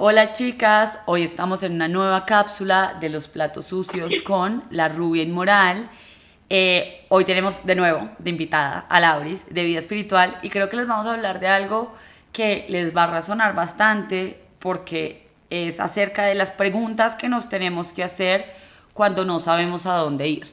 Hola chicas, hoy estamos en una nueva cápsula de los platos sucios con la rubia inmoral. Eh, hoy tenemos de nuevo de invitada a Lauris de vida espiritual y creo que les vamos a hablar de algo que les va a razonar bastante porque es acerca de las preguntas que nos tenemos que hacer cuando no sabemos a dónde ir.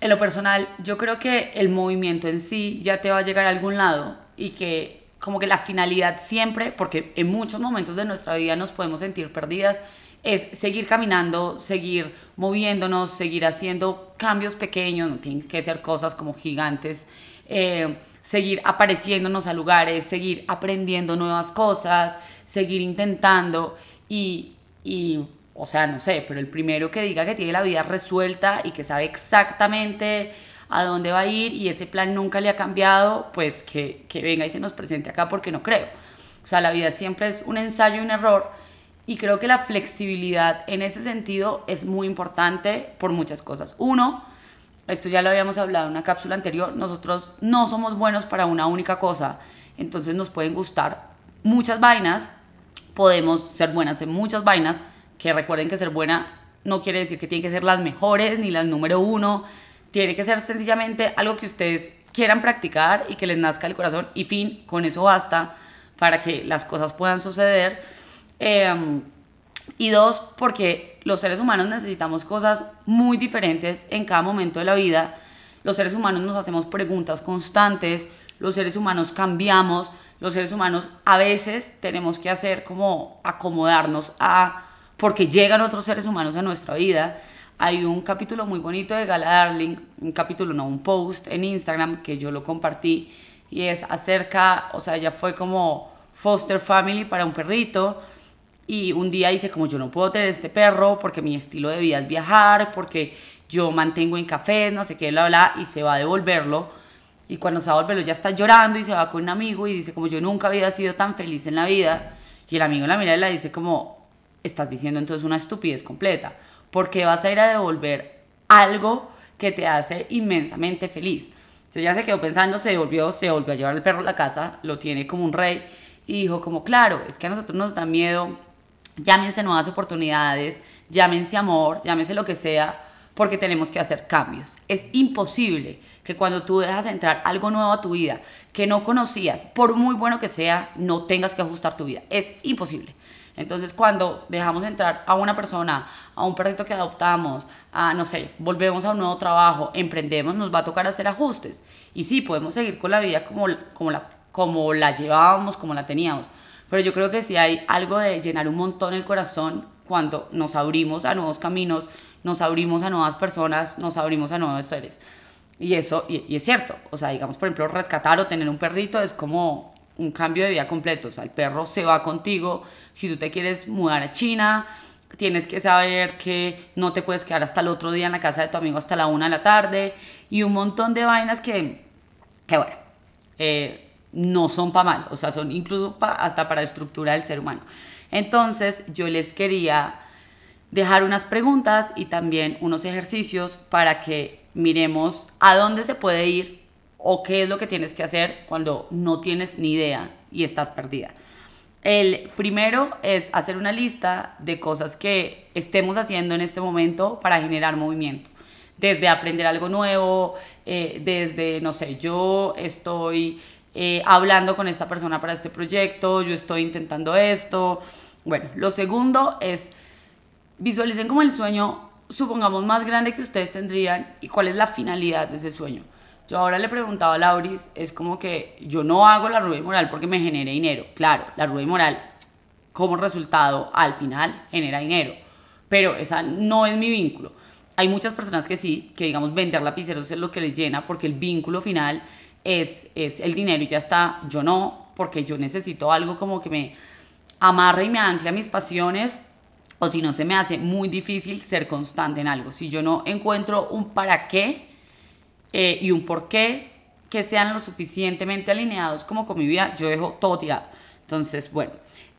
En lo personal, yo creo que el movimiento en sí ya te va a llegar a algún lado y que como que la finalidad siempre, porque en muchos momentos de nuestra vida nos podemos sentir perdidas, es seguir caminando, seguir moviéndonos, seguir haciendo cambios pequeños, no tienen que ser cosas como gigantes, eh, seguir apareciéndonos a lugares, seguir aprendiendo nuevas cosas, seguir intentando y, y, o sea, no sé, pero el primero que diga que tiene la vida resuelta y que sabe exactamente a dónde va a ir y ese plan nunca le ha cambiado, pues que, que venga y se nos presente acá porque no creo. O sea, la vida siempre es un ensayo y un error y creo que la flexibilidad en ese sentido es muy importante por muchas cosas. Uno, esto ya lo habíamos hablado en una cápsula anterior, nosotros no somos buenos para una única cosa, entonces nos pueden gustar muchas vainas, podemos ser buenas en muchas vainas, que recuerden que ser buena no quiere decir que tienen que ser las mejores ni las número uno, tiene que ser sencillamente algo que ustedes quieran practicar y que les nazca el corazón y fin, con eso basta para que las cosas puedan suceder. Em, y dos, porque los seres humanos necesitamos cosas muy diferentes en cada momento de la vida. Los seres humanos nos hacemos preguntas constantes, los seres humanos cambiamos, los seres humanos a veces tenemos que hacer como acomodarnos a, porque llegan otros seres humanos a nuestra vida hay un capítulo muy bonito de Gala Darling, un capítulo, no, un post en Instagram que yo lo compartí y es acerca, o sea, ella fue como foster family para un perrito y un día dice como yo no puedo tener este perro porque mi estilo de vida es viajar, porque yo mantengo en cafés, no sé qué, bla, bla, y se va a devolverlo. Y cuando se va a devolverlo ya está llorando y se va con un amigo y dice como yo nunca había sido tan feliz en la vida. Y el amigo la mira y le dice como, estás diciendo entonces una estupidez completa porque vas a ir a devolver algo que te hace inmensamente feliz. Entonces ya se quedó pensando, se devolvió, se volvió a llevar el perro a la casa, lo tiene como un rey y dijo como, claro, es que a nosotros nos da miedo, llámense nuevas oportunidades, llámense amor, llámense lo que sea, porque tenemos que hacer cambios. Es imposible que cuando tú dejas entrar algo nuevo a tu vida que no conocías, por muy bueno que sea, no tengas que ajustar tu vida. Es imposible. Entonces, cuando dejamos entrar a una persona, a un perrito que adoptamos, a, no sé, volvemos a un nuevo trabajo, emprendemos, nos va a tocar hacer ajustes. Y sí, podemos seguir con la vida como, como, la, como la llevábamos, como la teníamos. Pero yo creo que sí hay algo de llenar un montón el corazón cuando nos abrimos a nuevos caminos, nos abrimos a nuevas personas, nos abrimos a nuevos seres. Y eso, y, y, es cierto, o sea, digamos, por ejemplo, rescatar o tener un perrito es como un cambio de vida completo. O sea, el perro se va contigo. Si tú te quieres mudar a China, tienes que saber que no te puedes quedar hasta el otro día en la casa de tu amigo hasta la una de la tarde. Y un montón de vainas que, que bueno, eh, no son para mal. O sea, son incluso hasta para estructurar el ser humano. Entonces, yo les quería dejar unas preguntas y también unos ejercicios para que miremos a dónde se puede ir o qué es lo que tienes que hacer cuando no tienes ni idea y estás perdida. El primero es hacer una lista de cosas que estemos haciendo en este momento para generar movimiento. Desde aprender algo nuevo, eh, desde, no sé, yo estoy eh, hablando con esta persona para este proyecto, yo estoy intentando esto. Bueno, lo segundo es visualicen como el sueño, supongamos, más grande que ustedes tendrían y cuál es la finalidad de ese sueño. Yo ahora le preguntaba a Lauris, es como que yo no hago la rubia moral porque me genere dinero. Claro, la rubia moral como resultado al final genera dinero, pero esa no es mi vínculo. Hay muchas personas que sí, que digamos vender lapiceros es lo que les llena porque el vínculo final es, es el dinero y ya está. Yo no, porque yo necesito algo como que me amarre y me ancle a mis pasiones o si no se me hace muy difícil ser constante en algo. Si yo no encuentro un para qué, eh, y un por qué que sean lo suficientemente alineados como con mi vida, yo dejo todo tirado. Entonces, bueno,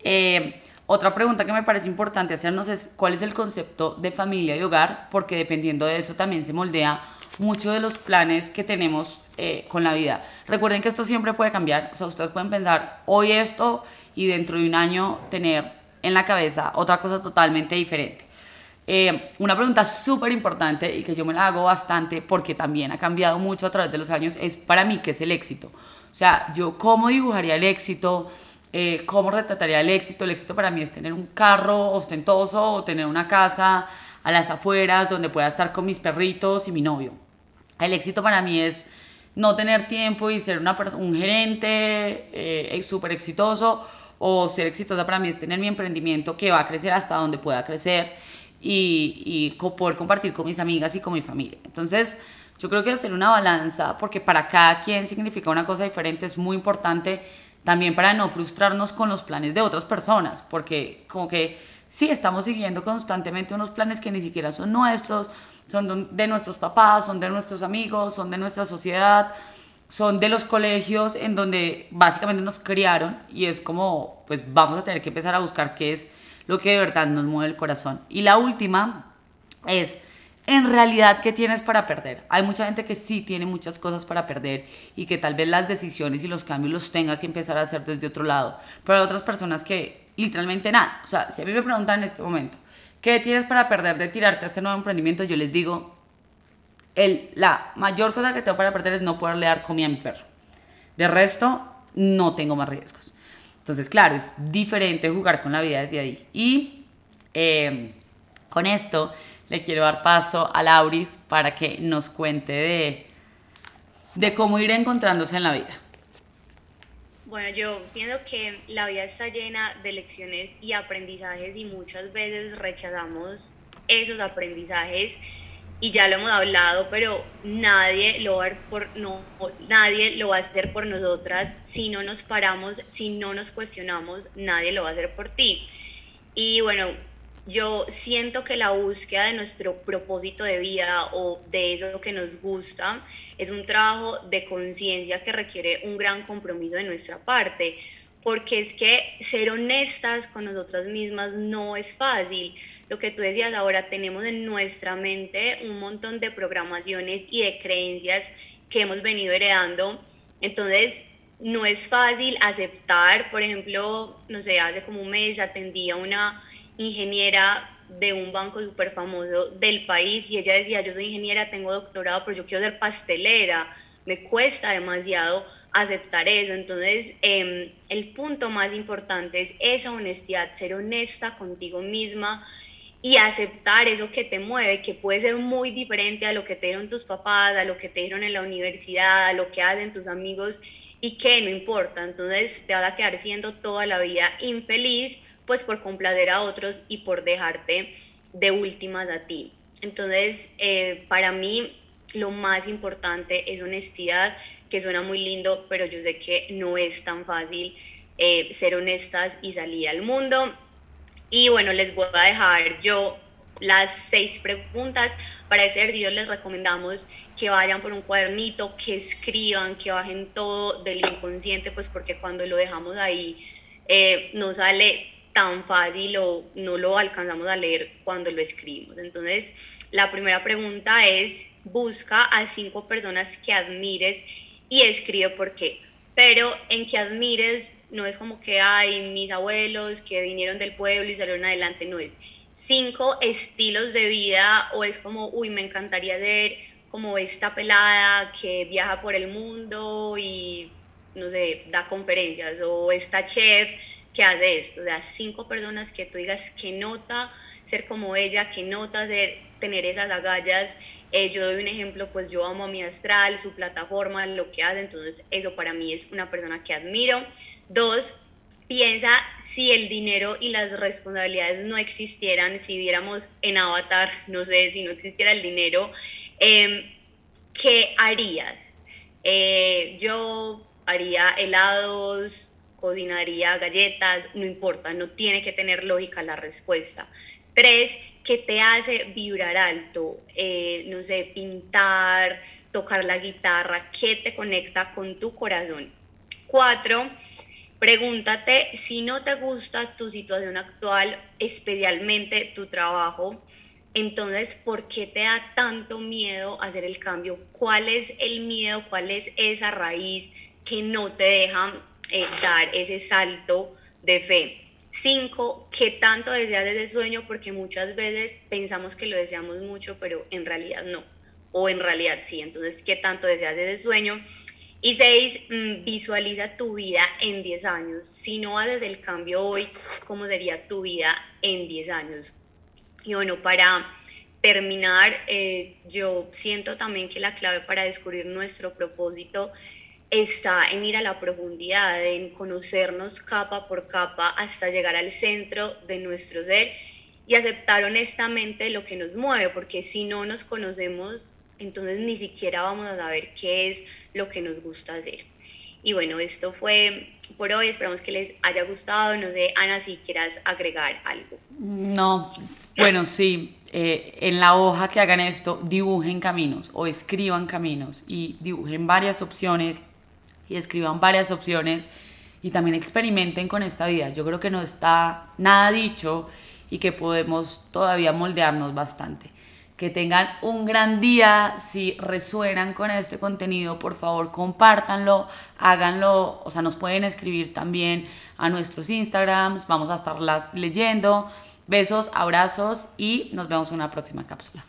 eh, otra pregunta que me parece importante hacernos es cuál es el concepto de familia y hogar, porque dependiendo de eso también se moldea mucho de los planes que tenemos eh, con la vida. Recuerden que esto siempre puede cambiar, o sea, ustedes pueden pensar hoy esto y dentro de un año tener en la cabeza otra cosa totalmente diferente. Eh, una pregunta súper importante y que yo me la hago bastante porque también ha cambiado mucho a través de los años es para mí qué es el éxito. O sea, yo cómo dibujaría el éxito, eh, cómo retrataría el éxito. El éxito para mí es tener un carro ostentoso o tener una casa a las afueras donde pueda estar con mis perritos y mi novio. El éxito para mí es no tener tiempo y ser una un gerente eh, súper exitoso o ser exitosa para mí es tener mi emprendimiento que va a crecer hasta donde pueda crecer y, y poder compartir con mis amigas y con mi familia. Entonces, yo creo que hacer una balanza, porque para cada quien significa una cosa diferente, es muy importante también para no frustrarnos con los planes de otras personas, porque como que sí, estamos siguiendo constantemente unos planes que ni siquiera son nuestros, son de nuestros papás, son de nuestros amigos, son de nuestra sociedad, son de los colegios en donde básicamente nos criaron y es como, pues vamos a tener que empezar a buscar qué es lo que de verdad nos mueve el corazón. Y la última es, en realidad, ¿qué tienes para perder? Hay mucha gente que sí tiene muchas cosas para perder y que tal vez las decisiones y los cambios los tenga que empezar a hacer desde otro lado. Pero hay otras personas que literalmente nada. O sea, si a mí me preguntan en este momento, ¿qué tienes para perder de tirarte a este nuevo emprendimiento? Yo les digo, el, la mayor cosa que tengo para perder es no poderle dar comida a mi perro. De resto, no tengo más riesgos. Entonces, claro, es diferente jugar con la vida desde ahí. Y em, con esto le quiero dar paso a Lauris para que nos cuente de, de cómo ir encontrándose en la vida. Bueno, yo pienso que la vida está llena de lecciones y aprendizajes y muchas veces rechazamos esos aprendizajes y ya lo hemos hablado, pero nadie lo, va por, no, nadie lo va a hacer por nosotras si no nos paramos, si no nos cuestionamos, nadie lo va a hacer por ti. Y bueno, yo siento que la búsqueda de nuestro propósito de vida o de eso que nos gusta es un trabajo de conciencia que requiere un gran compromiso de nuestra parte, porque es que ser honestas con nosotras mismas no es fácil lo que tú decías ahora, tenemos en nuestra mente un montón de programaciones y de creencias que hemos venido heredando. Entonces, no es fácil aceptar, por ejemplo, no sé, hace como un mes atendí a una ingeniera de un banco súper famoso del país y ella decía, yo soy ingeniera, tengo doctorado, pero yo quiero ser pastelera. Me cuesta demasiado aceptar eso. Entonces, em, el punto más importante es esa honestidad, ser honesta contigo misma y aceptar eso que te mueve, que puede ser muy diferente a lo que te dieron tus papás, a lo que te dieron en la universidad, a lo que hacen tus amigos y que no importa. Entonces te vas a quedar siendo toda la vida infeliz, pues por complacer a otros y por dejarte de últimas a ti. Entonces, eh, para mí lo más importante es honestidad, que suena muy lindo, pero yo sé que no es tan fácil eh, ser honestas y salir al mundo. Y bueno, les voy a dejar yo las seis preguntas. Para ese ejercicio les recomendamos que vayan por un cuadernito, que escriban, que bajen todo del inconsciente, pues porque cuando lo dejamos ahí eh, no sale tan fácil o no lo alcanzamos a leer cuando lo escribimos. Entonces, la primera pregunta es, busca a cinco personas que admires y escribe por qué. Pero en que admires no es como que hay mis abuelos que vinieron del pueblo y salieron adelante, no es cinco estilos de vida o es como, uy, me encantaría ser como esta pelada que viaja por el mundo y, no sé, da conferencias o esta chef que hace esto, o sea, cinco personas que tú digas que nota ser como ella, que nota ser, tener esas agallas. Eh, yo doy un ejemplo, pues yo amo a mi astral, su plataforma, lo que hace, entonces eso para mí es una persona que admiro. Dos, piensa si el dinero y las responsabilidades no existieran, si viéramos en Avatar, no sé, si no existiera el dinero, em, ¿qué harías? Eh, yo haría helados, cocinaría galletas, no importa, no tiene que tener lógica la respuesta. Tres, ¿qué te hace vibrar alto? Eh, no sé, pintar, tocar la guitarra, ¿qué te conecta con tu corazón? Cuatro, Pregúntate si no te gusta tu situación actual, especialmente tu trabajo, entonces, ¿por qué te da tanto miedo hacer el cambio? ¿Cuál es el miedo? ¿Cuál es esa raíz que no te deja eh, dar ese salto de fe? Cinco, ¿qué tanto deseas ese sueño? Porque muchas veces pensamos que lo deseamos mucho, pero en realidad no. O en realidad sí. Entonces, ¿qué tanto deseas ese sueño? Y seis, mm, visualiza tu vida en 10 años. Si no haces el cambio hoy, ¿cómo sería tu vida en 10 años? Y bueno, para terminar, eh, yo siento también que la clave para descubrir nuestro propósito está en ir a la profundidad, en conocernos capa por capa hasta llegar al centro de nuestro ser y aceptar honestamente lo que nos mueve, porque si no nos conocemos, entonces ni siquiera vamos a saber qué es lo que nos gusta hacer. Y bueno, esto fue por hoy, esperamos que les haya gustado, no sé, Ana, si quieras agregar algo. No, bueno, sí, eh, en la hoja que hagan esto, dibujen caminos o escriban caminos y dibujen varias opciones y escriban varias opciones y también experimenten con esta vida. Yo creo que no está nada dicho y que podemos todavía moldearnos bastante. Que tengan un gran día. Si resuenan con este contenido, por favor, compártanlo, háganlo. O sea, nos pueden escribir también a nuestros Instagrams. Vamos a estarlas leyendo. Besos, abrazos y nos vemos en una próxima cápsula.